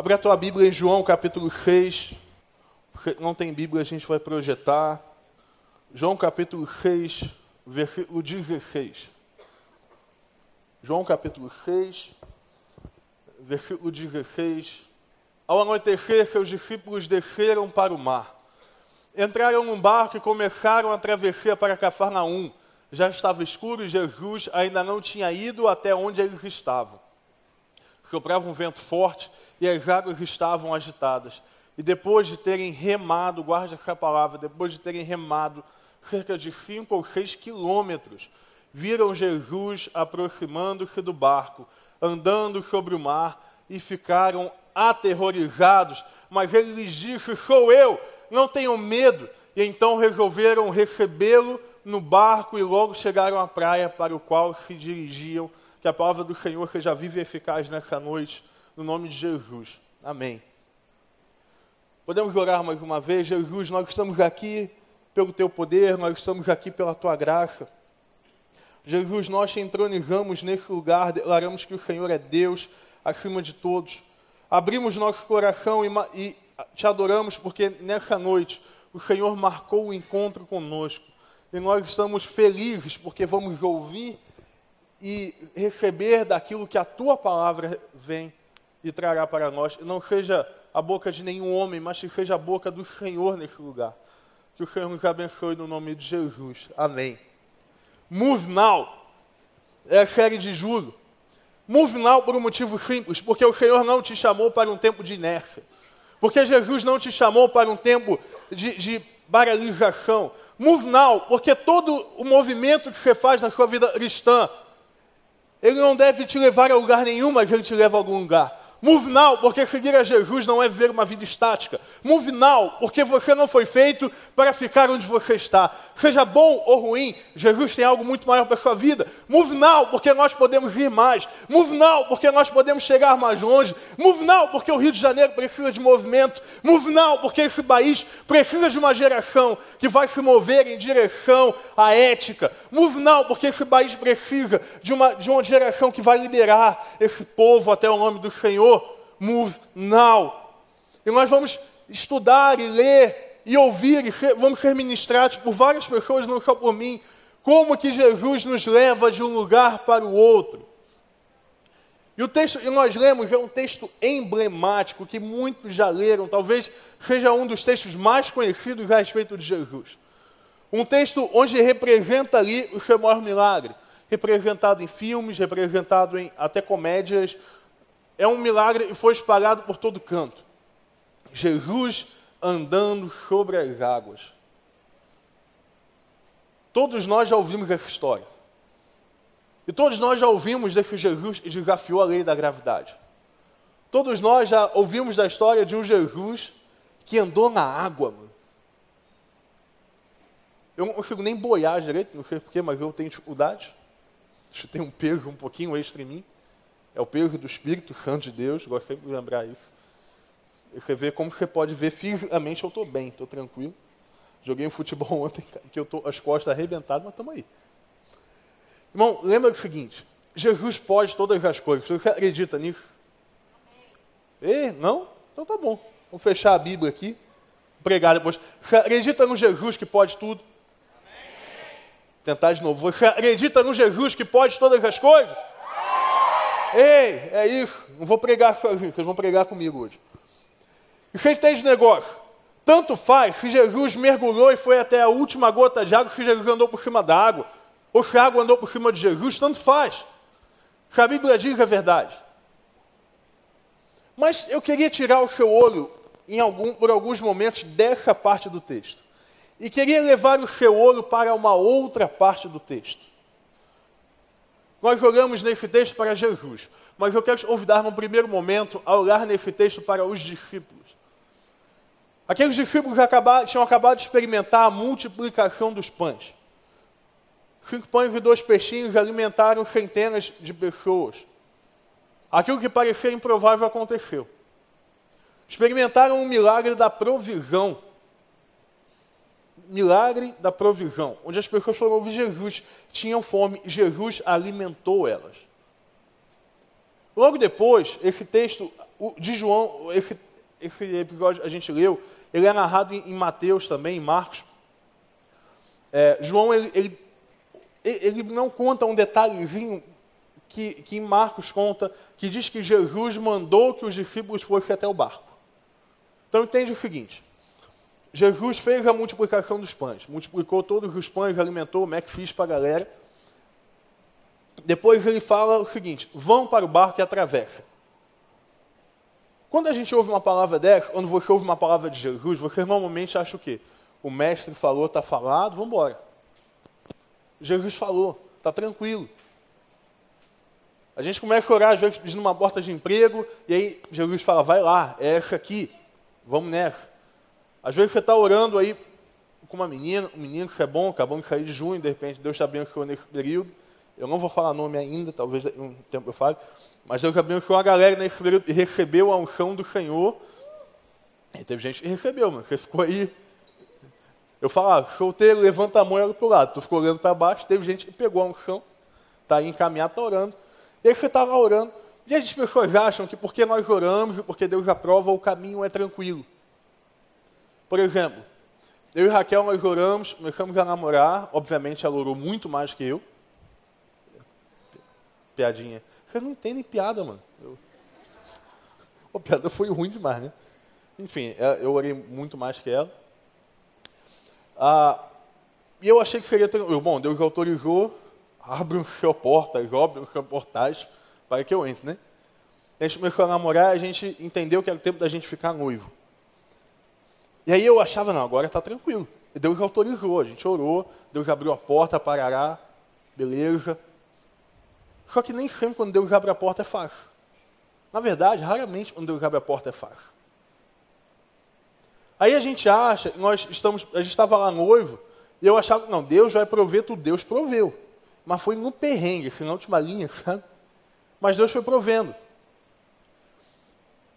Abra a tua Bíblia em João capítulo 6. Não tem Bíblia, a gente vai projetar. João capítulo 6, versículo 16. João capítulo 6, versículo 16. Ao anoitecer, seus discípulos desceram para o mar. Entraram num barco e começaram a travessia para Cafarnaum. Já estava escuro e Jesus ainda não tinha ido até onde eles estavam. Soprava um vento forte e as águas estavam agitadas. E depois de terem remado, guarde essa palavra, depois de terem remado cerca de cinco ou seis quilômetros, viram Jesus aproximando-se do barco, andando sobre o mar, e ficaram aterrorizados. Mas ele lhes disse: Sou eu, não tenham medo. E então resolveram recebê-lo no barco e logo chegaram à praia para o qual se dirigiam. Que a palavra do Senhor seja viva e eficaz nessa noite, no nome de Jesus. Amém. Podemos orar mais uma vez, Jesus, nós estamos aqui pelo teu poder, nós estamos aqui pela tua graça. Jesus, nós te entronizamos nesse lugar, declaramos que o Senhor é Deus acima de todos. Abrimos nosso coração e, e te adoramos porque nessa noite o Senhor marcou o encontro conosco. E nós estamos felizes porque vamos ouvir e receber daquilo que a tua palavra vem e trará para nós. Não seja a boca de nenhum homem, mas que seja a boca do Senhor nesse lugar. Que o Senhor nos abençoe no nome de Jesus. Amém. Move Now é a série de julho. Move Now por um motivo simples, porque o Senhor não te chamou para um tempo de inércia. Porque Jesus não te chamou para um tempo de, de baralização. Move Now, porque todo o movimento que você faz na sua vida cristã, ele não deve te levar a lugar nenhum, mas ele te leva a algum lugar. Move now, porque seguir a Jesus não é viver uma vida estática. Move now, porque você não foi feito para ficar onde você está. Seja bom ou ruim, Jesus tem algo muito maior para a sua vida. Move now, porque nós podemos ir mais. Move now, porque nós podemos chegar mais longe. Move now, porque o Rio de Janeiro precisa de movimento. Move now, porque esse país precisa de uma geração que vai se mover em direção à ética. Move now, porque esse país precisa de uma, de uma geração que vai liderar esse povo até o nome do Senhor move now. E nós vamos estudar e ler e ouvir, e vamos ser ministrados por várias pessoas, não só por mim, como que Jesus nos leva de um lugar para o outro. E o texto que nós lemos é um texto emblemático que muitos já leram, talvez seja um dos textos mais conhecidos a respeito de Jesus. Um texto onde representa ali o seu maior milagre, representado em filmes, representado em até comédias, é um milagre e foi espalhado por todo canto. Jesus andando sobre as águas. Todos nós já ouvimos essa história. E todos nós já ouvimos de que Jesus desafiou a lei da gravidade. Todos nós já ouvimos da história de um Jesus que andou na água, mano. Eu não consigo nem boiar direito, não sei porquê, mas eu tenho dificuldade. Isso tem um peso um pouquinho extra em mim. É o peso do Espírito Santo de Deus, gosto sempre de lembrar isso. você vê como você pode ver fisicamente, eu estou bem, estou tranquilo. Joguei um futebol ontem, que eu estou as costas arrebentadas, mas estamos aí. Irmão, lembra do seguinte: Jesus pode todas as coisas. Você acredita nisso? Amém. não? Então tá bom. Vamos fechar a Bíblia aqui. Pregar depois. Você acredita no Jesus que pode tudo? Tentar de novo. Você acredita no Jesus que pode todas as coisas? Ei, é isso. Não vou pregar sozinho, vocês vão pregar comigo hoje. E vocês têm esse negócio. Tanto faz se Jesus mergulhou e foi até a última gota de água, se Jesus andou por cima da água, ou se a água andou por cima de Jesus, tanto faz. Se a Bíblia diz a verdade. Mas eu queria tirar o seu olho algum, por alguns momentos dessa parte do texto. E queria levar o seu olho para uma outra parte do texto. Nós olhamos nesse texto para Jesus, mas eu quero te convidar num primeiro momento a olhar nesse texto para os discípulos. Aqueles discípulos acabaram, tinham acabado de experimentar a multiplicação dos pães. Cinco pães e dois peixinhos alimentaram centenas de pessoas. Aquilo que parecia improvável aconteceu. Experimentaram um milagre da provisão milagre da provisão, onde as pessoas foram ouvir Jesus, tinham fome, Jesus alimentou elas. Logo depois, esse texto de João, esse, esse episódio a gente leu, ele é narrado em, Mateus também, em Marcos. É, João, ele, ele, ele, não conta um detalhezinho que, que em Marcos conta, que diz que Jesus mandou que os discípulos fossem até o barco. Então entende o seguinte, Jesus fez a multiplicação dos pães, multiplicou todos os pães, alimentou o Macfish para a galera. Depois ele fala o seguinte: vão para o barco e atravessem. Quando a gente ouve uma palavra dessa, quando você ouve uma palavra de Jesus, você normalmente acha o quê? O mestre falou, está falado, vamos embora. Jesus falou, está tranquilo. A gente começa a orar, às vezes, pedindo uma porta de emprego, e aí Jesus fala, vai lá, é essa aqui, vamos nessa. Às vezes você está orando aí com uma menina, um menino que é bom, acabamos de sair de junho, de repente Deus está abençoando nesse período. Eu não vou falar nome ainda, talvez um tempo eu fale. Mas Deus abençoou a galera nesse período e recebeu a unção do Senhor. E teve gente que recebeu, mano. Você ficou aí. Eu falava, ah, solteiro, levanta a mão e olha para o lado. Tu ficou olhando para baixo, teve gente que pegou a unção, está aí encaminhado, está orando. E aí você está lá orando. E as pessoas acham que porque nós oramos e porque Deus aprova, o caminho é tranquilo. Por exemplo, eu e Raquel, nós oramos, começamos a namorar. Obviamente, ela orou muito mais que eu. Piadinha. Vocês não entendem piada, mano. Eu... Piada foi ruim demais, né? Enfim, é, eu orei muito mais que ela. Ah, e eu achei que seria tranquilo. Bom, Deus autorizou, abre seu portas, abre o seu portais para que eu entre, né? A gente começou a namorar, a gente entendeu que era o tempo da gente ficar noivo. E aí eu achava, não, agora está tranquilo. E Deus autorizou, a gente orou, Deus abriu a porta, parará, beleza. Só que nem sempre quando Deus abre a porta é fácil. Na verdade, raramente quando Deus abre a porta é fácil. Aí a gente acha, nós estamos, a gente estava lá noivo, e eu achava, não, Deus vai prover tudo, Deus proveu. Mas foi no perrengue, assim, na última linha, sabe? Mas Deus foi provendo.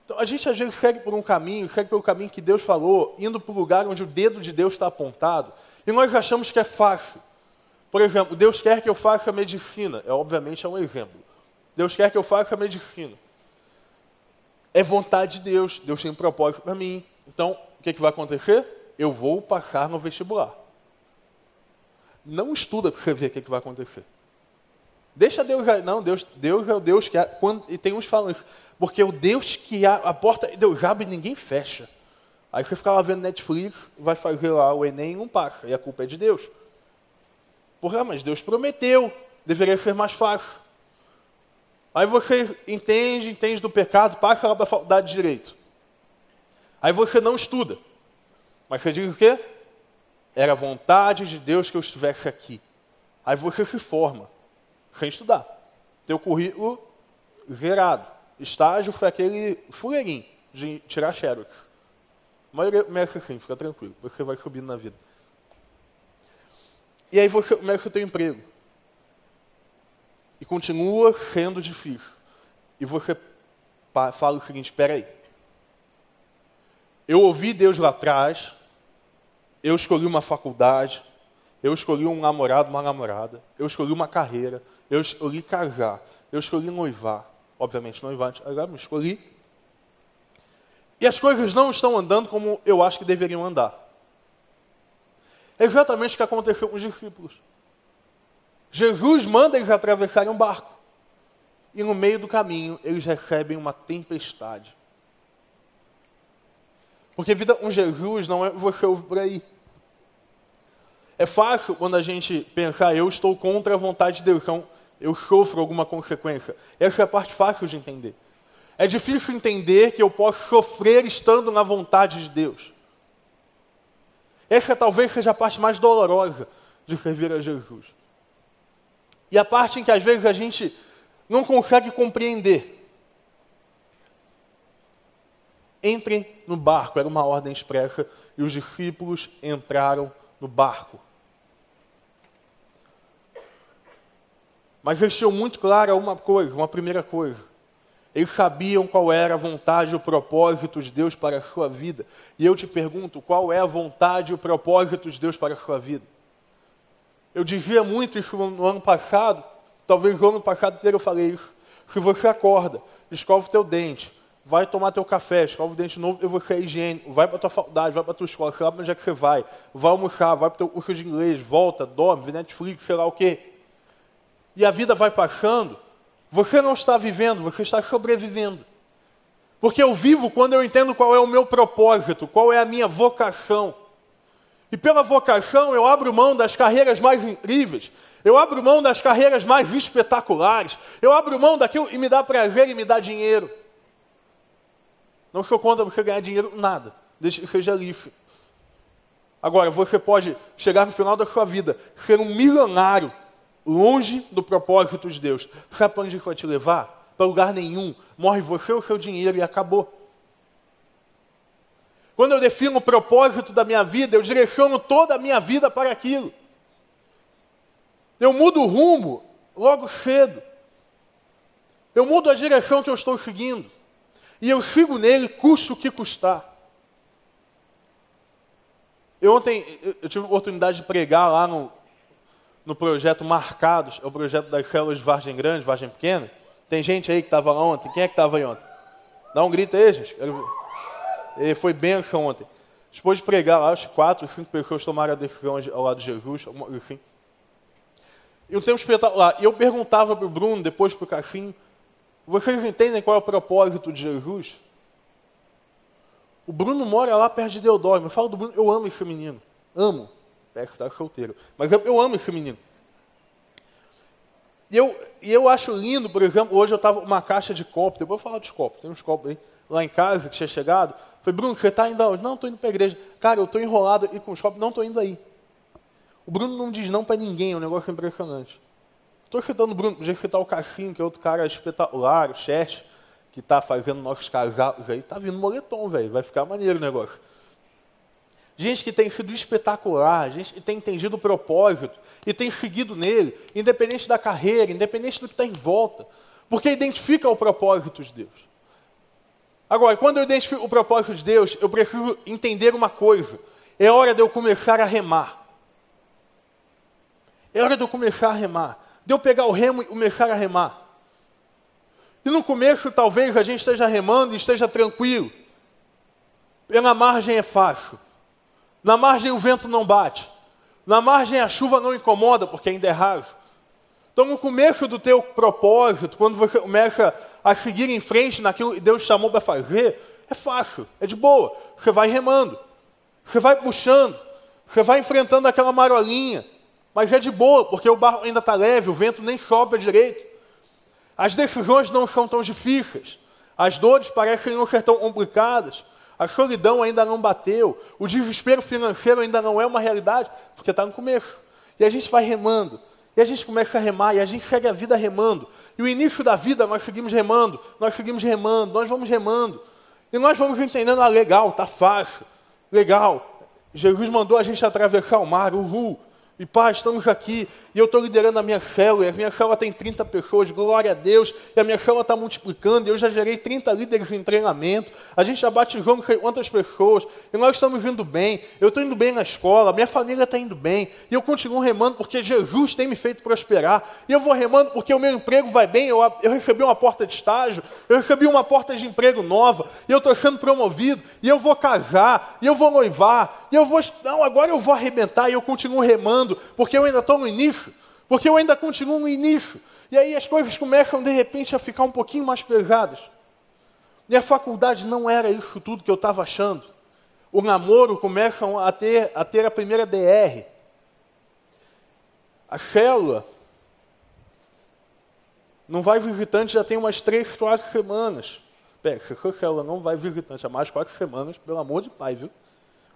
Então, a gente às vezes segue por um caminho, segue pelo caminho que Deus falou, indo para o lugar onde o dedo de Deus está apontado, e nós achamos que é fácil. Por exemplo, Deus quer que eu faça medicina. É obviamente é um exemplo. Deus quer que eu faça medicina. É vontade de Deus. Deus tem um propósito para mim. Então, o que, que vai acontecer? Eu vou passar no vestibular. Não estuda para você ver o que, que vai acontecer. Deixa Deus. Não, Deus, Deus é o Deus que. Quando, e tem uns falando isso. Porque o Deus que a, a porta. Deus abre ninguém fecha. Aí você fica lá vendo Netflix, vai fazer lá o Enem e não passa. E a culpa é de Deus. Porra, mas Deus prometeu, deveria ser mais fácil. Aí você entende, entende do pecado, passa lá para a faculdade de direito. Aí você não estuda. Mas você diz o quê? Era vontade de Deus que eu estivesse aqui. Aí você se forma, sem estudar. Teu currículo zerado. Estágio foi aquele fuleirinho de tirar xerox. A maioria mexe assim, fica tranquilo. Você vai subindo na vida. E aí você começa o teu emprego. E continua sendo difícil. E você fala o seguinte, espera aí. Eu ouvi Deus lá atrás, eu escolhi uma faculdade, eu escolhi um namorado, uma namorada, eu escolhi uma carreira, eu escolhi casar, eu escolhi noivar. Obviamente noivar, agora me escolhi. E as coisas não estão andando como eu acho que deveriam andar. É exatamente o que aconteceu com os discípulos. Jesus manda eles atravessarem um barco. E no meio do caminho, eles recebem uma tempestade. Porque vida com Jesus não é você ouvir por aí. É fácil quando a gente pensar, eu estou contra a vontade de Deus, então eu sofro alguma consequência. Essa é a parte fácil de entender. É difícil entender que eu posso sofrer estando na vontade de Deus. Essa talvez seja a parte mais dolorosa de servir a Jesus. E a parte em que às vezes a gente não consegue compreender. Entrem no barco, era uma ordem expressa, e os discípulos entraram no barco. Mas tinham muito clara uma coisa, uma primeira coisa. Eles sabiam qual era a vontade e o propósito de Deus para a sua vida. E eu te pergunto, qual é a vontade e o propósito de Deus para a sua vida? Eu dizia muito isso no ano passado, talvez no ano passado inteiro eu falei isso. Se você acorda, escova o teu dente, vai tomar teu café, escova o dente novo, e você é higiênico, vai para tua faculdade, vai para tua escola, sei lá onde é que você vai, vai almoçar, vai para teu curso de inglês, volta, dorme, vê Netflix, sei lá o quê. E a vida vai passando, você não está vivendo, você está sobrevivendo. Porque eu vivo quando eu entendo qual é o meu propósito, qual é a minha vocação. E pela vocação eu abro mão das carreiras mais incríveis, eu abro mão das carreiras mais espetaculares, eu abro mão daquilo e me dá prazer e me dá dinheiro. Não sou contra você ganhar dinheiro, nada. Deixe que seja lixo. Agora, você pode chegar no final da sua vida, ser um milionário, longe do propósito de Deus. Sabe para onde vai te levar? Para lugar nenhum. Morre você o seu dinheiro e acabou. Quando eu defino o propósito da minha vida, eu direciono toda a minha vida para aquilo. Eu mudo o rumo logo cedo. Eu mudo a direção que eu estou seguindo. E eu sigo nele, custe o que custar. Eu ontem eu tive a oportunidade de pregar lá no, no projeto Marcados, é o projeto das células de Vargem Grande, Vargem Pequena. Tem gente aí que estava lá ontem? Quem é que estava aí ontem? Dá um grito aí, gente. Ele foi benção ontem. Depois de pregar lá, as quatro, cinco pessoas tomaram a decisão ao lado de Jesus, assim. E um tempo espetacular. E eu perguntava para o Bruno, depois para o Cassim, vocês entendem qual é o propósito de Jesus? O Bruno mora lá perto de Deodoro. Eu falo do Bruno, eu amo esse menino. Amo. É que está solteiro. Mas eu, eu, amo esse menino. E eu, e eu acho lindo, por exemplo, hoje eu estava uma caixa de copos. Depois eu vou falar dos copos. Tem uns copos aí lá em casa que tinha chegado. Falei, Bruno, você está indo aonde? Não, estou indo para a igreja. Cara, eu estou enrolado e com os copos, não estou indo aí. O Bruno não diz não para ninguém, é um negócio impressionante. Estou citando o Bruno, podia citar o Cassim, que é outro cara espetacular, o Chest, que está fazendo nossos casados aí. Está vindo moletom, velho. Vai ficar maneiro o negócio. Gente que tem sido espetacular, gente que tem entendido o propósito e tem seguido nele, independente da carreira, independente do que está em volta, porque identifica o propósito de Deus. Agora, quando eu identifico o propósito de Deus, eu preciso entender uma coisa: é hora de eu começar a remar. É hora de eu começar a remar de eu pegar o remo e começar a remar. E no começo, talvez a gente esteja remando e esteja tranquilo. Pela margem é fácil. Na margem o vento não bate. Na margem a chuva não incomoda, porque ainda é raso. Então, no começo do teu propósito, quando você começa a seguir em frente naquilo que Deus chamou para fazer, é fácil, é de boa. Você vai remando, você vai puxando, você vai enfrentando aquela marolinha, mas é de boa, porque o barro ainda está leve, o vento nem sopra direito. As decisões não são tão difíceis. As dores parecem não ser tão complicadas. A solidão ainda não bateu. O desespero financeiro ainda não é uma realidade, porque está no começo. E a gente vai remando. E a gente começa a remar, e a gente segue a vida remando. E o início da vida nós seguimos remando, nós seguimos remando, nós vamos remando. E nós vamos entendendo, ah, legal, está fácil, legal. Jesus mandou a gente atravessar o mar, uhul. E pai, estamos aqui e eu estou liderando a minha célula. E a minha célula tem 30 pessoas, glória a Deus. E a minha célula está multiplicando. E eu já gerei 30 líderes em treinamento. A gente já batizou não sei quantas pessoas. E nós estamos indo bem. Eu estou indo bem na escola. Minha família está indo bem. E eu continuo remando porque Jesus tem me feito prosperar. E eu vou remando porque o meu emprego vai bem. Eu, eu recebi uma porta de estágio. Eu recebi uma porta de emprego nova. E eu estou sendo promovido. E eu vou casar. E eu vou noivar. E eu vou. Não, agora eu vou arrebentar. E eu continuo remando porque eu ainda estou no início, porque eu ainda continuo no início. E aí as coisas começam de repente a ficar um pouquinho mais pesadas. E a faculdade não era isso tudo que eu estava achando. O namoro começa a ter, a ter a primeira DR. A célula não vai visitante já tem umas três, quatro semanas. Pera, se a sua célula não vai visitante há mais quatro semanas, pelo amor de pai, viu?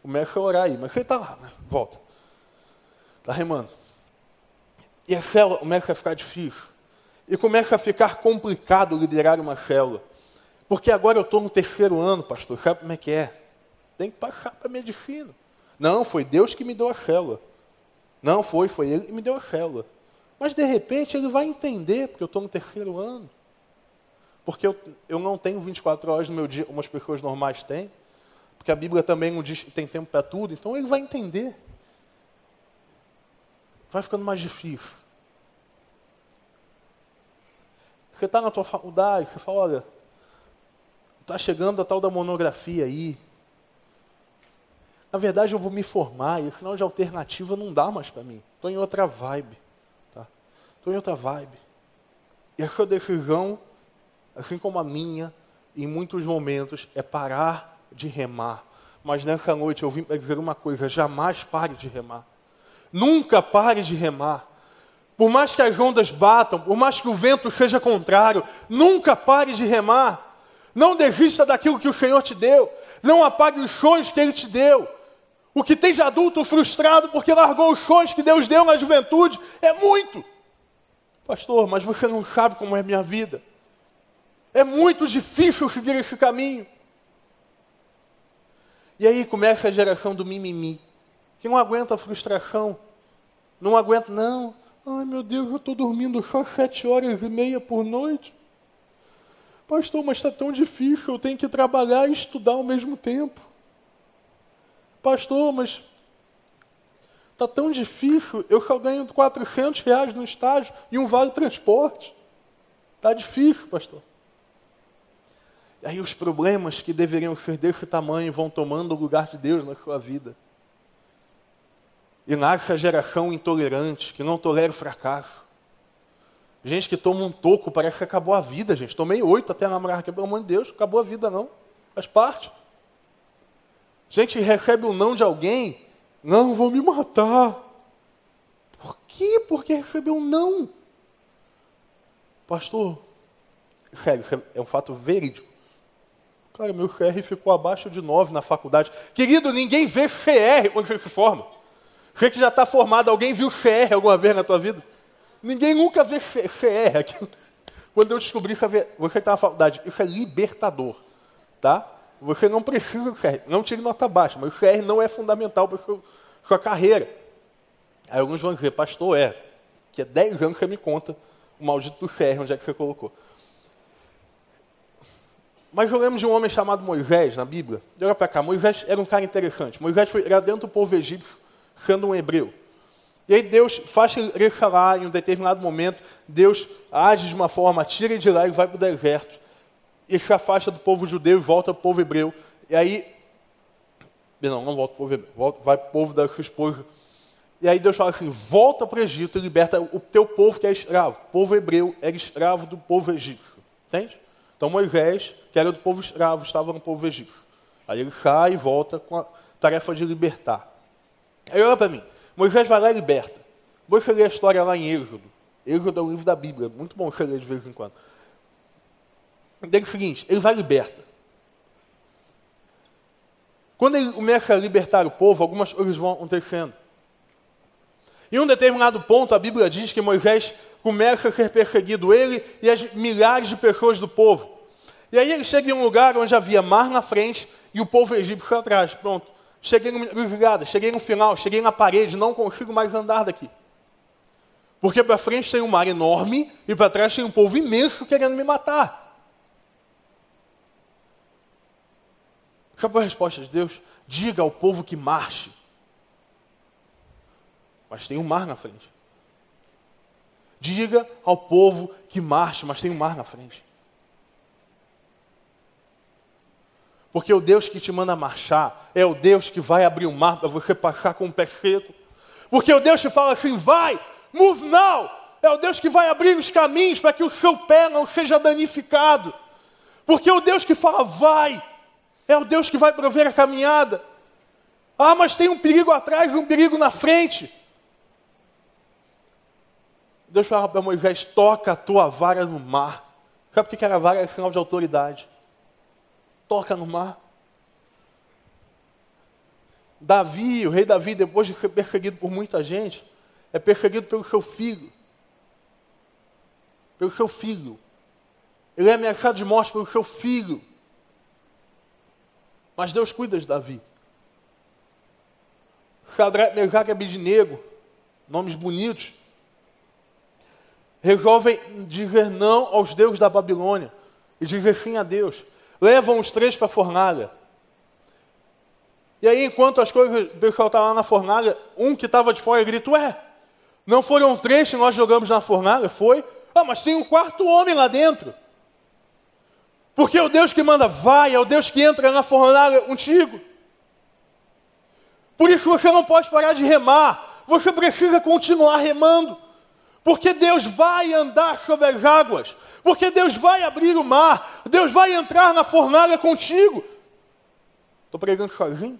Começa a orar aí. Mas você está lá, né? Volta. Está remando. E a célula começa a ficar difícil. E começa a ficar complicado liderar uma célula. Porque agora eu estou no terceiro ano, pastor. Sabe como é que é? Tem que passar para medicina. Não, foi Deus que me deu a célula. Não, foi, foi Ele que me deu a célula. Mas de repente ele vai entender, porque eu estou no terceiro ano. Porque eu, eu não tenho 24 horas no meu dia, como as pessoas normais têm. Porque a Bíblia também não diz que tem tempo para tudo. Então ele vai entender vai ficando mais difícil. Você está na tua faculdade, você fala, olha, está chegando a tal da monografia aí. Na verdade, eu vou me formar e afinal de alternativa não dá mais para mim. Estou em outra vibe. Tá? Estou em outra vibe. E a sua decisão, assim como a minha, em muitos momentos, é parar de remar. Mas nessa noite eu vim para dizer uma coisa: jamais pare de remar. Nunca pare de remar. Por mais que as ondas batam, por mais que o vento seja contrário, nunca pare de remar. Não desista daquilo que o Senhor te deu. Não apague os sonhos que Ele te deu. O que tem de adulto frustrado porque largou os sonhos que Deus deu na juventude é muito. Pastor, mas você não sabe como é minha vida. É muito difícil seguir esse caminho. E aí começa a geração do mimimi, que não aguenta a frustração. Não aguenta, não. Ai meu Deus, eu estou dormindo só sete horas e meia por noite. Pastor, mas está tão difícil, eu tenho que trabalhar e estudar ao mesmo tempo. Pastor, mas está tão difícil, eu só ganho 400 reais no estágio e um vale transporte. Está difícil, pastor. E aí os problemas que deveriam ser desse tamanho vão tomando o lugar de Deus na sua vida. E nasce a geração intolerante, que não tolera o fracasso. Gente que toma um toco, parece que acabou a vida, gente. Tomei oito até namorar aqui, pelo amor de Deus, acabou a vida não. Faz parte. Gente recebe um não de alguém, não, vou me matar. Por quê? Porque recebeu um não. Pastor, sério, é um fato verídico. Cara, meu CR ficou abaixo de 9 na faculdade. Querido, ninguém vê CR quando você se forma. Você que já está formado, alguém viu CR alguma vez na tua vida? Ninguém nunca vê CR. Quando eu descobri que você está na faculdade, isso é libertador. Tá? Você não precisa do CR. Não tire nota baixa, mas o CR não é fundamental para sua, sua carreira. Aí alguns vão dizer, pastor, é. Que é 10 anos que você me conta o maldito do CR, onde é que você colocou. Mas eu lembro de um homem chamado Moisés na Bíblia. Olha para cá, Moisés era um cara interessante. Moisés foi, era dentro do povo egípcio, sendo um hebreu. E aí Deus faz ele lá em um determinado momento, Deus age de uma forma, tira ele de lá e vai para o deserto e se afasta do povo judeu e volta para o povo hebreu. E aí, não, não volta para o povo hebreu, volta, vai para o povo da sua esposa. E aí Deus fala assim: volta para o Egito e liberta o teu povo que é escravo. O povo hebreu era escravo do povo egípcio. Entende? Então Moisés, que era do povo escravo, estava no povo egípcio. Aí ele sai e volta com a tarefa de libertar. Aí olha para mim: Moisés vai lá e liberta. Você lê a história lá em Êxodo. Êxodo é um livro da Bíblia, muito bom você ler de vez em quando. Diga o seguinte, ele vai liberta. Quando ele começa a libertar o povo, algumas coisas vão acontecendo. Em um determinado ponto, a Bíblia diz que Moisés começa a ser perseguido, ele e as milhares de pessoas do povo. E aí ele chega em um lugar onde havia mar na frente e o povo egípcio atrás. Pronto. Cheguei no, cheguei no final, cheguei na parede, não consigo mais andar daqui. Porque para frente tem um mar enorme e para trás tem um povo imenso querendo me matar. Sabe a resposta de Deus? Diga ao povo que marche. Mas tem um mar na frente. Diga ao povo que marche, mas tem um mar na frente. Porque o Deus que te manda marchar é o Deus que vai abrir o mar para você passar com o pé seco. Porque o Deus que fala assim, vai, move now. É o Deus que vai abrir os caminhos para que o seu pé não seja danificado. Porque o Deus que fala, vai, é o Deus que vai prover a caminhada. Ah, mas tem um perigo atrás e um perigo na frente. Deus fala para Moisés: toca a tua vara no mar. Sabe por que era vara? É sinal de autoridade. Toca no mar. Davi, o rei Davi, depois de ser perseguido por muita gente, é perseguido pelo seu filho. Pelo seu filho. Ele é ameaçado de morte pelo seu filho. Mas Deus cuida de Davi. Sadraque, Mesaque e Abidinego, nomes bonitos, resolvem dizer não aos deuses da Babilônia e dizer sim a Deus. Levam os três para a fornalha. E aí, enquanto as coisas, o pessoal está lá na fornalha, um que estava de fora grita, ué, não foram três que nós jogamos na fornalha? Foi? Ah, mas tem um quarto homem lá dentro. Porque é o Deus que manda vai, é o Deus que entra na fornalha contigo. Por isso você não pode parar de remar. Você precisa continuar remando. Porque Deus vai andar sobre as águas. Porque Deus vai abrir o mar. Deus vai entrar na fornalha contigo. Estou pregando sozinho?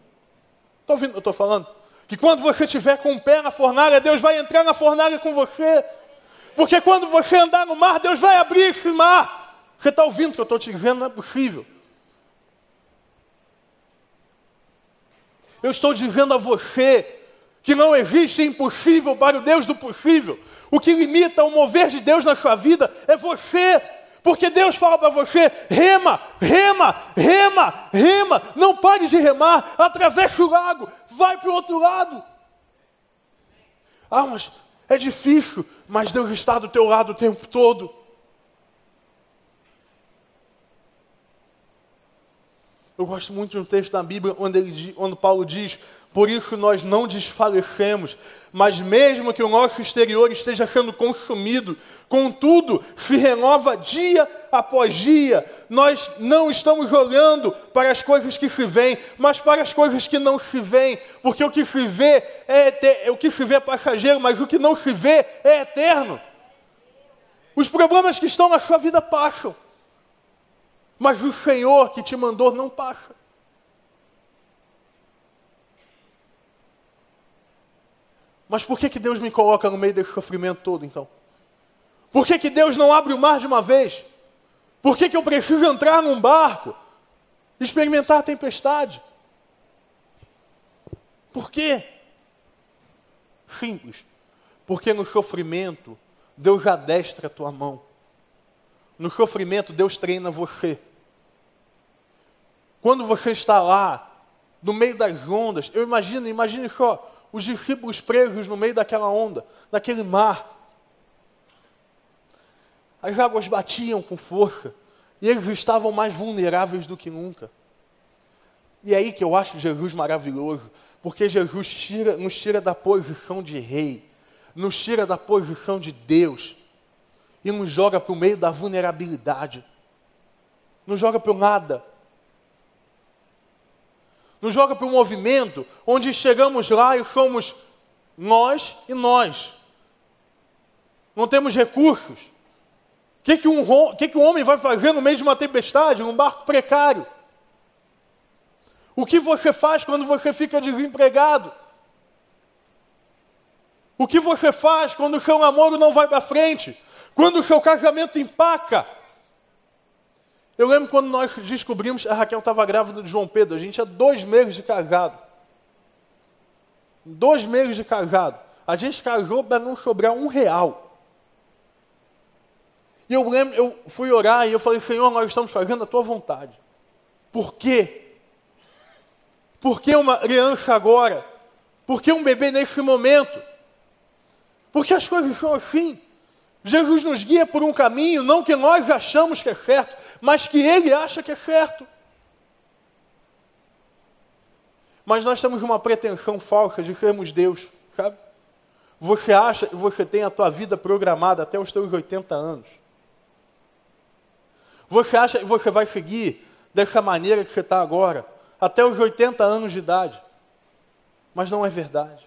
Estou ouvindo eu estou falando? Que quando você estiver com o pé na fornalha, Deus vai entrar na fornalha com você. Porque quando você andar no mar, Deus vai abrir esse mar. Você está ouvindo o que eu estou te dizendo? Não é possível. Eu estou dizendo a você que não existe impossível para o Deus do possível. O que limita o mover de Deus na sua vida é você. Porque Deus fala para você: rema, rema, rema, rema. Não pare de remar, atravessa o lago, vai para o outro lado. Ah, mas é difícil, mas Deus está do teu lado o tempo todo. Eu gosto muito de um texto da Bíblia onde, ele, onde Paulo diz: Por isso nós não desfalecemos, mas mesmo que o nosso exterior esteja sendo consumido, contudo se renova dia após dia. Nós não estamos olhando para as coisas que se veem, mas para as coisas que não se veem, porque o que se vê é, o que se vê é passageiro, mas o que não se vê é eterno. Os problemas que estão na sua vida passam. Mas o Senhor que te mandou não passa. Mas por que, que Deus me coloca no meio desse sofrimento todo, então? Por que, que Deus não abre o mar de uma vez? Por que, que eu preciso entrar num barco? Experimentar a tempestade? Por quê? Simples. Porque no sofrimento, Deus adestra a tua mão. No sofrimento, Deus treina você. Quando você está lá, no meio das ondas, eu imagino, imagine só, os discípulos presos no meio daquela onda, daquele mar. As águas batiam com força e eles estavam mais vulneráveis do que nunca. E é aí que eu acho Jesus maravilhoso, porque Jesus tira, nos tira da posição de rei, nos tira da posição de Deus e nos joga para o meio da vulnerabilidade, nos joga para o nada nos joga para um movimento onde chegamos lá e somos nós e nós. Não temos recursos. O que, que, um, que, que um homem vai fazer no meio de uma tempestade, num barco precário? O que você faz quando você fica desempregado? O que você faz quando o seu namoro não vai para frente? Quando o seu casamento empaca? Eu lembro quando nós descobrimos, a Raquel estava grávida de João Pedro, a gente tinha dois meses de casado. Dois meses de casado. A gente casou para não sobrar um real. E eu lembro, eu fui orar e eu falei, Senhor, nós estamos fazendo a tua vontade. Por quê? Por que uma criança agora? Por que um bebê nesse momento? Porque as coisas são assim. Jesus nos guia por um caminho, não que nós achamos que é certo, mas que ele acha que é certo. Mas nós temos uma pretensão falsa de sermos Deus, sabe? Você acha que você tem a tua vida programada até os teus 80 anos. Você acha que você vai seguir dessa maneira que você está agora, até os 80 anos de idade. Mas não é verdade.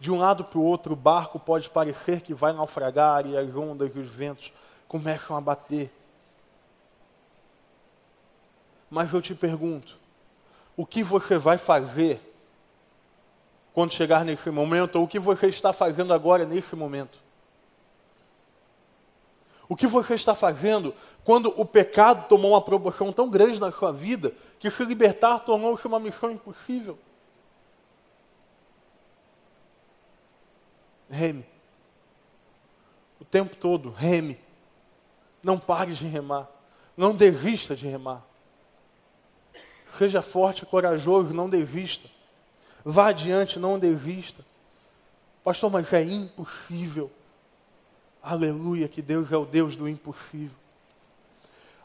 De um lado para o outro, o barco pode parecer que vai naufragar e as ondas e os ventos começam a bater. Mas eu te pergunto: o que você vai fazer quando chegar nesse momento? Ou o que você está fazendo agora nesse momento? O que você está fazendo quando o pecado tomou uma proporção tão grande na sua vida que se libertar tornou-se uma missão impossível? Reme. O tempo todo, reme. Não pare de remar. Não desista de remar. Seja forte e corajoso, não desista. Vá adiante, não desista. Pastor, mas é impossível. Aleluia, que Deus é o Deus do impossível.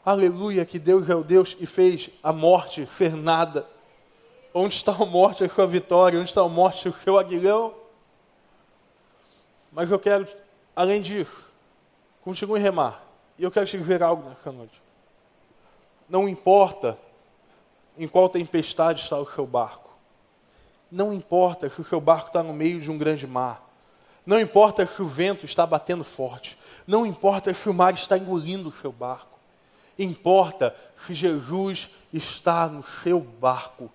Aleluia, que Deus é o Deus que fez a morte ser nada. Onde está a morte, a sua vitória? Onde está a morte, o seu aguilhão? Mas eu quero, além disso, Continue a remar. E eu quero te dizer algo nessa noite. Não importa em qual tempestade está o seu barco. Não importa se o seu barco está no meio de um grande mar. Não importa se o vento está batendo forte. Não importa se o mar está engolindo o seu barco. Importa se Jesus está no seu barco.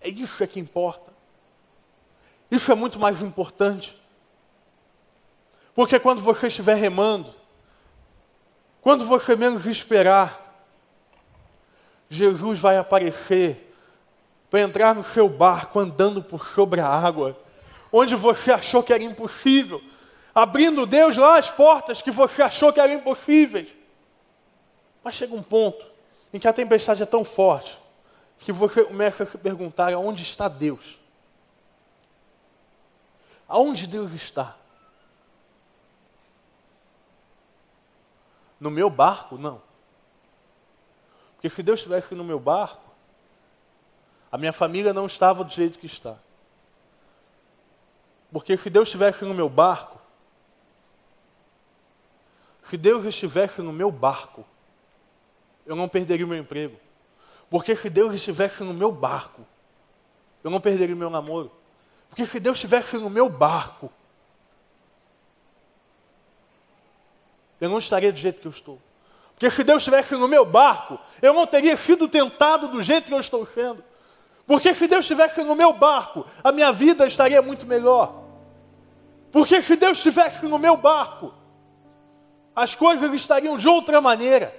É isso que importa. Isso é muito mais importante. Porque quando você estiver remando, quando você menos esperar, Jesus vai aparecer para entrar no seu barco andando por sobre a água, onde você achou que era impossível, abrindo Deus lá as portas que você achou que eram impossíveis. Mas chega um ponto em que a tempestade é tão forte que você começa a se perguntar aonde está Deus? Aonde Deus está? No meu barco? Não. Porque se Deus estivesse no meu barco, a minha família não estava do jeito que está. Porque se Deus estivesse no meu barco, se Deus estivesse no meu barco, eu não perderia o meu emprego. Porque se Deus estivesse no meu barco, eu não perderia o meu namoro. Porque se Deus estivesse no meu barco, eu não estaria do jeito que eu estou. Porque se Deus estivesse no meu barco, eu não teria sido tentado do jeito que eu estou sendo. Porque se Deus estivesse no meu barco, a minha vida estaria muito melhor. Porque se Deus estivesse no meu barco, as coisas estariam de outra maneira.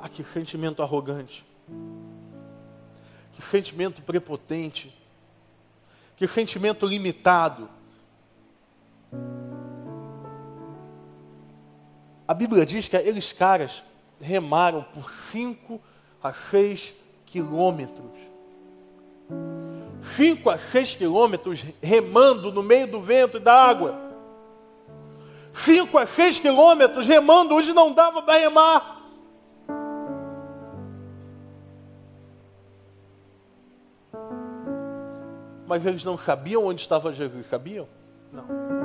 Ah, que sentimento arrogante. Que sentimento prepotente. Que sentimento limitado. A Bíblia diz que aqueles caras remaram por cinco a seis quilômetros. Cinco a seis quilômetros remando no meio do vento e da água. Cinco a seis quilômetros remando onde não dava para remar. Mas eles não sabiam onde estava Jesus, sabiam? Não.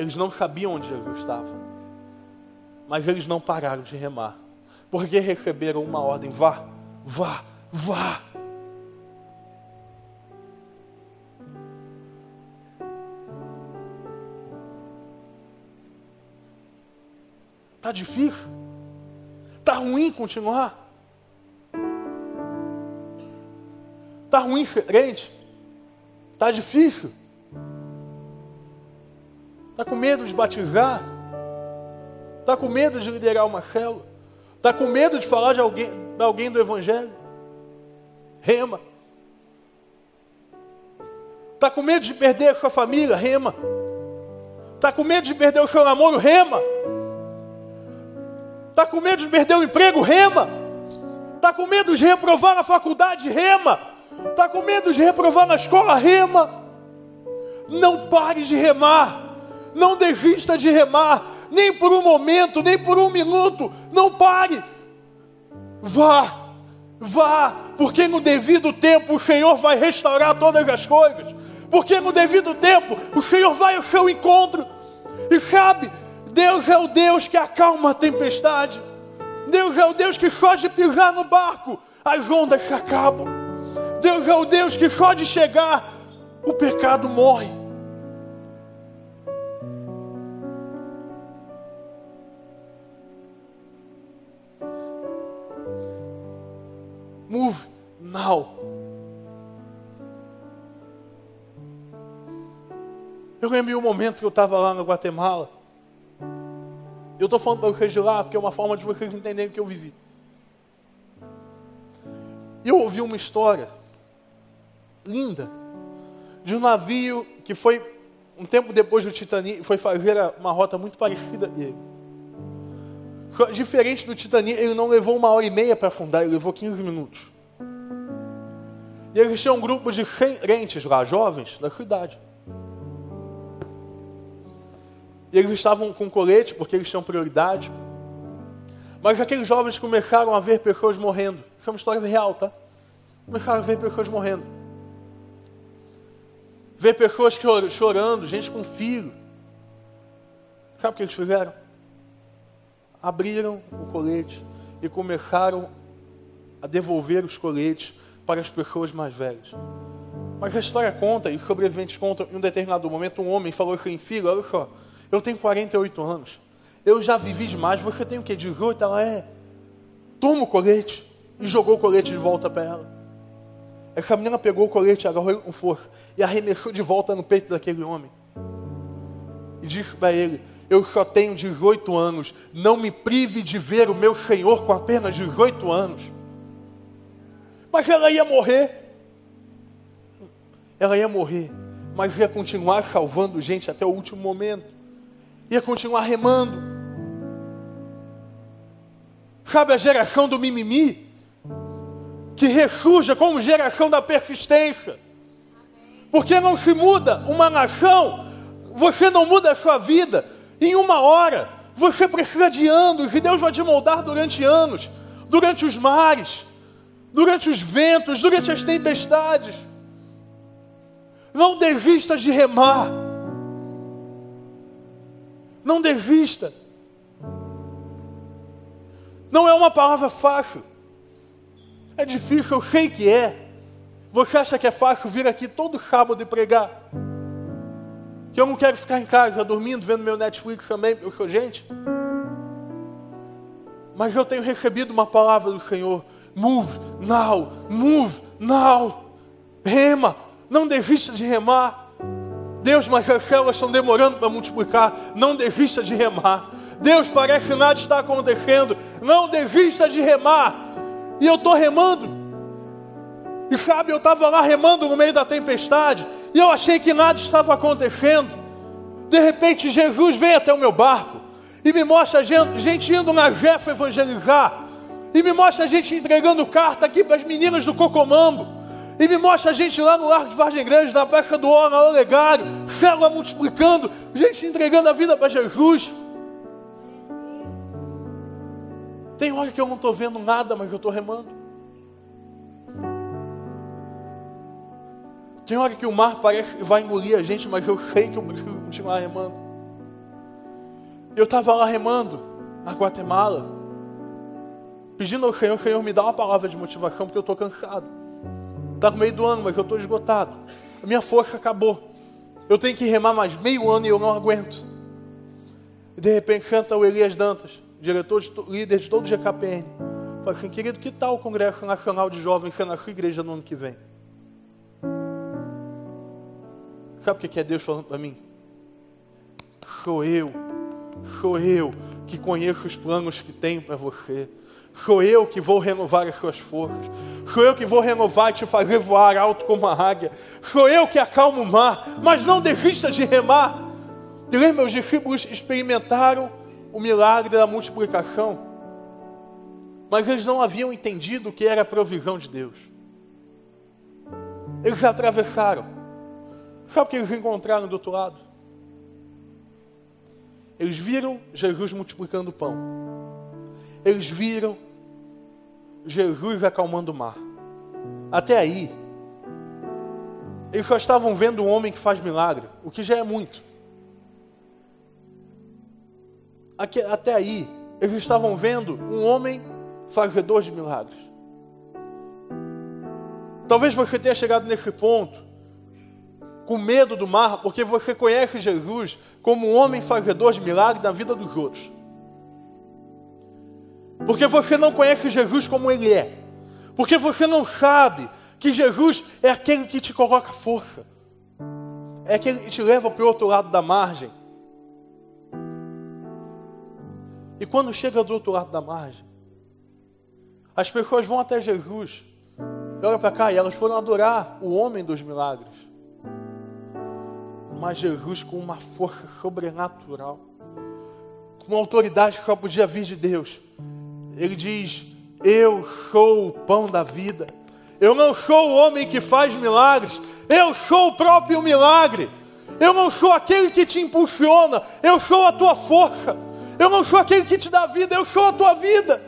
Eles não sabiam onde Jesus estava. Mas eles não pararam de remar. Porque receberam uma ordem: vá, vá, vá. Está difícil? Está ruim continuar? Está ruim ser crente? Está difícil? Está com medo de batizar? Está com medo de liderar uma célula? Está com medo de falar de alguém, de alguém do Evangelho? Rema. Está com medo de perder a sua família? Rema. Está com medo de perder o seu namoro? Rema. Está com medo de perder o emprego? Rema. Está com medo de reprovar na faculdade? Rema. Está com medo de reprovar na escola? Rema. Não pare de remar. Não desista de remar, nem por um momento, nem por um minuto. Não pare. Vá, vá, porque no devido tempo o Senhor vai restaurar todas as coisas. Porque no devido tempo o Senhor vai ao seu encontro. E sabe, Deus é o Deus que acalma a tempestade. Deus é o Deus que só de pisar no barco as ondas se acabam. Deus é o Deus que só de chegar o pecado morre. Move now. Eu lembro um momento que eu estava lá na Guatemala. Eu estou falando para vocês de lá porque é uma forma de vocês entenderem o que eu vivi. Eu ouvi uma história linda de um navio que foi um tempo depois do Titanic, foi fazer uma rota muito parecida ele. Diferente do Titanic, ele não levou uma hora e meia para afundar, ele levou 15 minutos. E eles tinham um grupo de 100 crentes lá, jovens, da sua idade. E eles estavam com colete, porque eles tinham prioridade. Mas aqueles jovens começaram a ver pessoas morrendo. Isso é uma história real, tá? Começaram a ver pessoas morrendo. ver pessoas chorando, gente com filho. Sabe o que eles fizeram? Abriram o colete e começaram a devolver os coletes para as pessoas mais velhas. Mas a história conta, e os sobreviventes contam, em um determinado momento, um homem falou assim, filho, olha só, eu tenho 48 anos, eu já vivi demais, você tem o que, 18? Ela é, toma o colete, e jogou o colete de volta para ela. Essa menina pegou o colete, agarrou ele com força, e arremessou de volta no peito daquele homem. E disse para ele, eu só tenho 18 anos, não me prive de ver o meu Senhor com apenas 18 anos. Mas ela ia morrer ela ia morrer, mas ia continuar salvando gente até o último momento, ia continuar remando. Sabe a geração do mimimi? Que ressurja como geração da persistência. Porque não se muda uma nação, você não muda a sua vida em uma hora. Você precisa de anos e Deus vai te moldar durante anos, durante os mares, durante os ventos, durante as tempestades. Não desista de remar. Não desista. Não é uma palavra fácil. É difícil, eu sei que é. Você acha que é fácil vir aqui todo sábado e pregar? Que eu não quero ficar em casa dormindo, vendo meu Netflix também, eu sou gente. Mas eu tenho recebido uma palavra do Senhor. Move now, move now. Rema, não desista de remar. Deus, mas as células estão demorando para multiplicar. Não desista de remar. Deus, parece que nada está acontecendo. Não desista de remar. E eu estou remando. E sabe, eu estava lá remando no meio da tempestade. E eu achei que nada estava acontecendo. De repente, Jesus vem até o meu barco. E me mostra gente, gente indo na Jefa evangelizar. E me mostra a gente entregando carta aqui para as meninas do Cocomambo. E me mostra a gente lá no Largo de Vargem Grande, na Pesca do Ouro, na Olegário, célula multiplicando, gente entregando a vida para Jesus. Tem hora que eu não estou vendo nada, mas eu estou remando. Tem hora que o mar parece que vai engolir a gente, mas eu sei que eu preciso continuar remando. Eu estava lá remando, na Guatemala, pedindo ao Senhor, Senhor, me dá uma palavra de motivação, porque eu estou cansado. Está no meio do ano, mas eu estou esgotado. A minha força acabou. Eu tenho que remar mais meio ano e eu não aguento. E de repente senta o Elias Dantas, diretor, de, líder de todo o GKPN. Fala assim, querido, que tal o Congresso Nacional de Jovens ser na sua igreja no ano que vem? Sabe o que é Deus falando para mim? Sou eu, sou eu que conheço os planos que tenho para você. Sou eu que vou renovar as suas forças. Sou eu que vou renovar e te fazer voar alto como a águia. Sou eu que acalmo o mar. Mas não desista de remar. Lembra, os discípulos experimentaram o milagre da multiplicação. Mas eles não haviam entendido o que era a provisão de Deus. Eles atravessaram. Sabe o que eles encontraram do outro lado? Eles viram Jesus multiplicando o pão eles viram Jesus acalmando o mar. Até aí, eles só estavam vendo um homem que faz milagre, o que já é muito. Até aí, eles estavam vendo um homem fazedor de milagres. Talvez você tenha chegado nesse ponto com medo do mar, porque você conhece Jesus como um homem fazedor de milagres na vida dos outros. Porque você não conhece Jesus como Ele é. Porque você não sabe que Jesus é aquele que te coloca força. É aquele que te leva para o outro lado da margem. E quando chega do outro lado da margem, as pessoas vão até Jesus. E olha para cá, e elas foram adorar o homem dos milagres. Mas Jesus, com uma força sobrenatural, com uma autoridade que só podia vir de Deus, ele diz: Eu sou o pão da vida. Eu não sou o homem que faz milagres, eu sou o próprio milagre. Eu não sou aquele que te impulsiona, eu sou a tua força. Eu não sou aquele que te dá vida, eu sou a tua vida.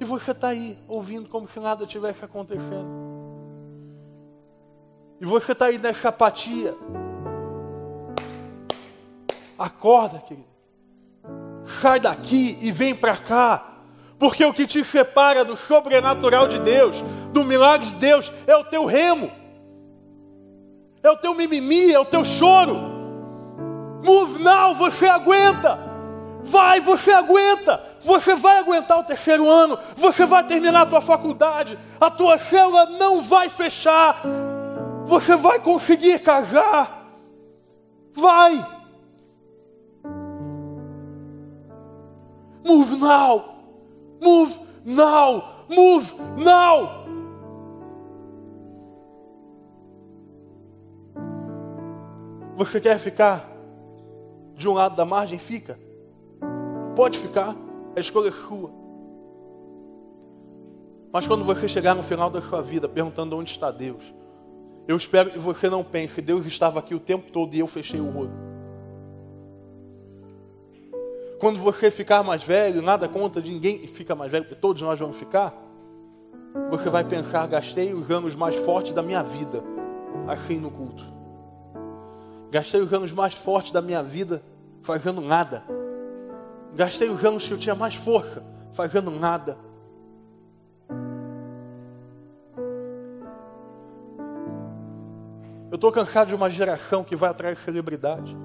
E você está aí, ouvindo como se nada tivesse acontecendo. E você está aí nessa apatia. Acorda, querido. Sai daqui e vem para cá. Porque o que te separa do sobrenatural de Deus, do milagre de Deus, é o teu remo, é o teu mimimi, é o teu choro. Move now, você aguenta. Vai, você aguenta. Você vai aguentar o terceiro ano. Você vai terminar a tua faculdade. A tua célula não vai fechar. Você vai conseguir casar. Vai. Move now. Move now. Move now. Você quer ficar de um lado da margem? Fica. Pode ficar. A escolha é sua. Mas quando você chegar no final da sua vida perguntando onde está Deus, eu espero que você não pense, Deus estava aqui o tempo todo e eu fechei o olho. Quando você ficar mais velho, nada conta de ninguém fica mais velho, porque todos nós vamos ficar. Você vai pensar, gastei os anos mais fortes da minha vida assim no culto. Gastei os anos mais fortes da minha vida fazendo nada. Gastei os anos que eu tinha mais força fazendo nada. Eu estou cansado de uma geração que vai atrás de celebridade.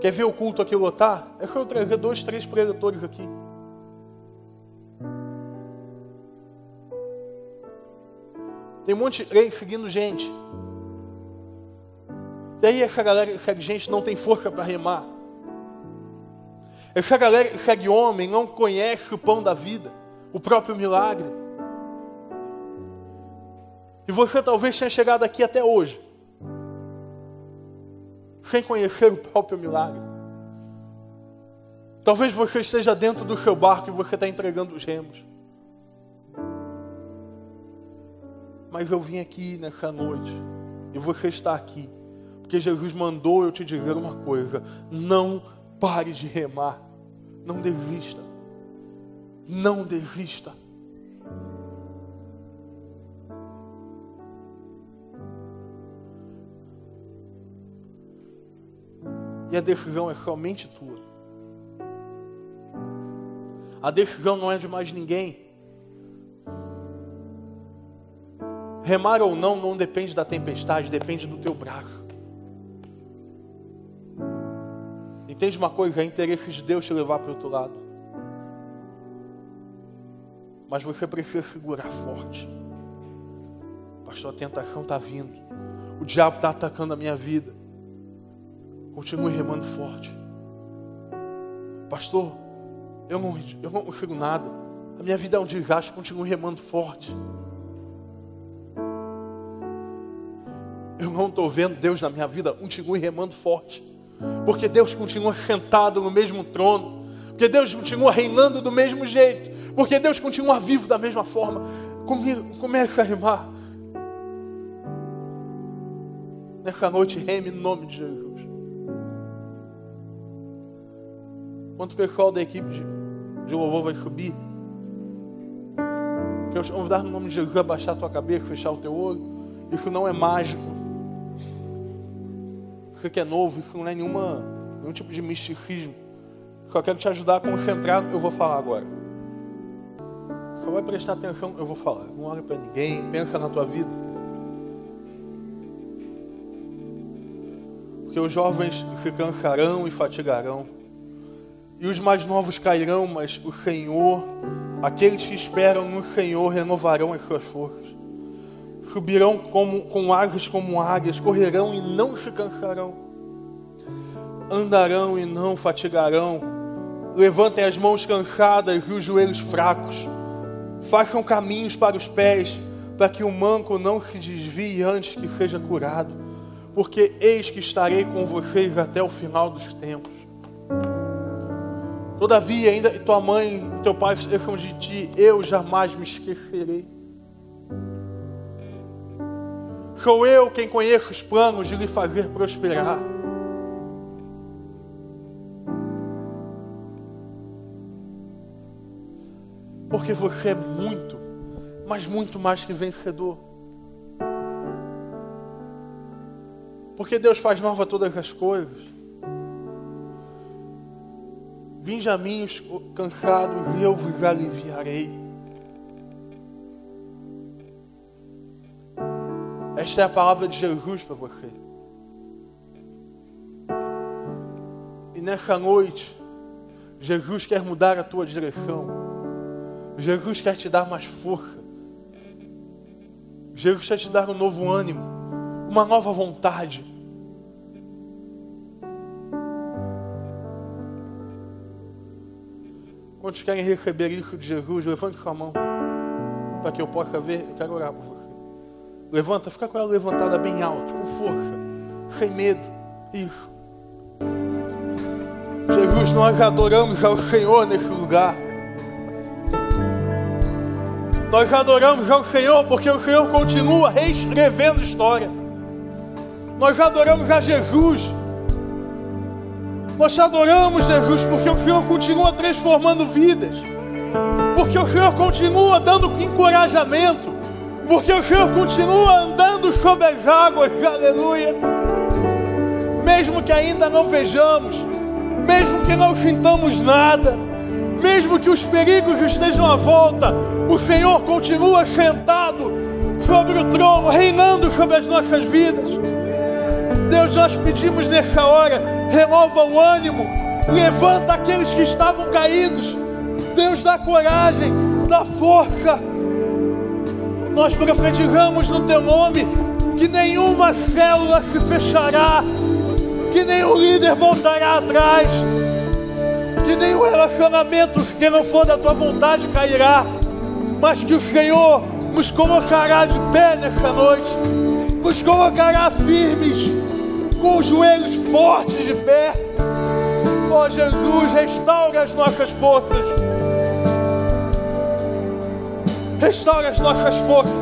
Quer ver o culto aqui lotar? É só eu trazer dois, três preletores aqui. Tem um monte de seguindo gente. E aí essa galera que segue gente não tem força para remar. Essa galera que segue homem não conhece o pão da vida, o próprio milagre. E você talvez tenha chegado aqui até hoje sem conhecer o próprio milagre. Talvez você esteja dentro do seu barco e você está entregando os remos. Mas eu vim aqui nessa noite e você está aqui porque Jesus mandou eu te dizer uma coisa: não pare de remar, não desista, não desista. E a decisão é somente tua. A decisão não é de mais ninguém. Remar ou não não depende da tempestade, depende do teu braço. Entende uma coisa? É interesse de Deus te levar para o outro lado. Mas você precisa segurar forte. Pastor, a tentação está vindo. O diabo está atacando a minha vida. Continue remando forte. Pastor, eu não, eu não consigo nada. A minha vida é um desastre. Continue remando forte. Eu não estou vendo Deus na minha vida. Continue remando forte. Porque Deus continua sentado no mesmo trono. Porque Deus continua reinando do mesmo jeito. Porque Deus continua vivo da mesma forma. Comece a remar. Nessa noite, reme no nome de Jesus. Quanto o pessoal da equipe de, de louvor vai subir, que eu convidar no nome de Jesus abaixar a tua cabeça, fechar o teu olho. Isso não é mágico. Isso que é novo, isso não é nenhuma, nenhum tipo de misticismo. Só quero te ajudar a concentrar eu vou falar agora. Só vai prestar atenção, eu vou falar. Não olha para ninguém, pensa na tua vida. Porque os jovens se cansarão e fatigarão e os mais novos cairão, mas o Senhor, aqueles que esperam no Senhor, renovarão as suas forças. Subirão como, com asas como águias, correrão e não se cansarão, andarão e não fatigarão. Levantem as mãos cansadas e os joelhos fracos. Façam caminhos para os pés, para que o manco não se desvie antes que seja curado. Porque eis que estarei com vocês até o final dos tempos. Todavia, ainda que tua mãe e teu pai esqueçam de ti, eu jamais me esquecerei. Sou eu quem conheço os planos de lhe fazer prosperar. Porque você é muito, mas muito mais que vencedor. Porque Deus faz nova todas as coisas. Vinde a mim os cansados eu vos aliviarei. Esta é a palavra de Jesus para você. E nessa noite, Jesus quer mudar a tua direção. Jesus quer te dar mais força. Jesus quer te dar um novo ânimo, uma nova vontade. Quantos querem receber isso de Jesus? Levante sua mão para que eu possa ver. Eu quero orar por você. Levanta, fica com ela levantada bem alto, com força, sem medo. Isso. Jesus, nós adoramos ao Senhor nesse lugar. Nós adoramos ao Senhor porque o Senhor continua reescrevendo história. Nós adoramos a Jesus. Nós adoramos Jesus porque o Senhor continua transformando vidas. Porque o Senhor continua dando encorajamento. Porque o Senhor continua andando sobre as águas. Aleluia. Mesmo que ainda não vejamos, mesmo que não sintamos nada, mesmo que os perigos estejam à volta, o Senhor continua sentado sobre o trono, reinando sobre as nossas vidas. Deus, nós pedimos nessa hora, renova o ânimo, levanta aqueles que estavam caídos. Deus, dá coragem, dá força. Nós profetizamos no teu nome que nenhuma célula se fechará, que nenhum líder voltará atrás, que nenhum relacionamento que não for da tua vontade cairá, mas que o Senhor nos colocará de pé nessa noite, nos colocará firmes, com os joelhos fortes de pé. Ó oh, Jesus, restaura as nossas forças. Restaura as nossas forças.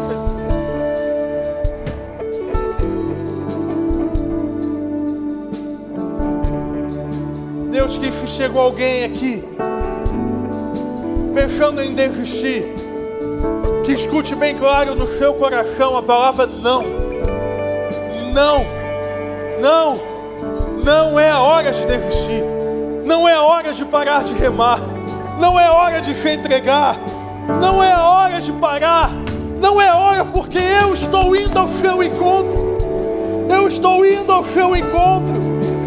Deus, que chegou alguém aqui pensando em desistir, que escute bem claro no seu coração a palavra não. Não, não, não é hora de desistir, não é hora de parar de remar, não é hora de se entregar. Não é hora de parar. Não é hora porque eu estou indo ao seu encontro. Eu estou indo ao seu encontro.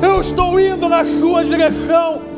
Eu estou indo na sua direção.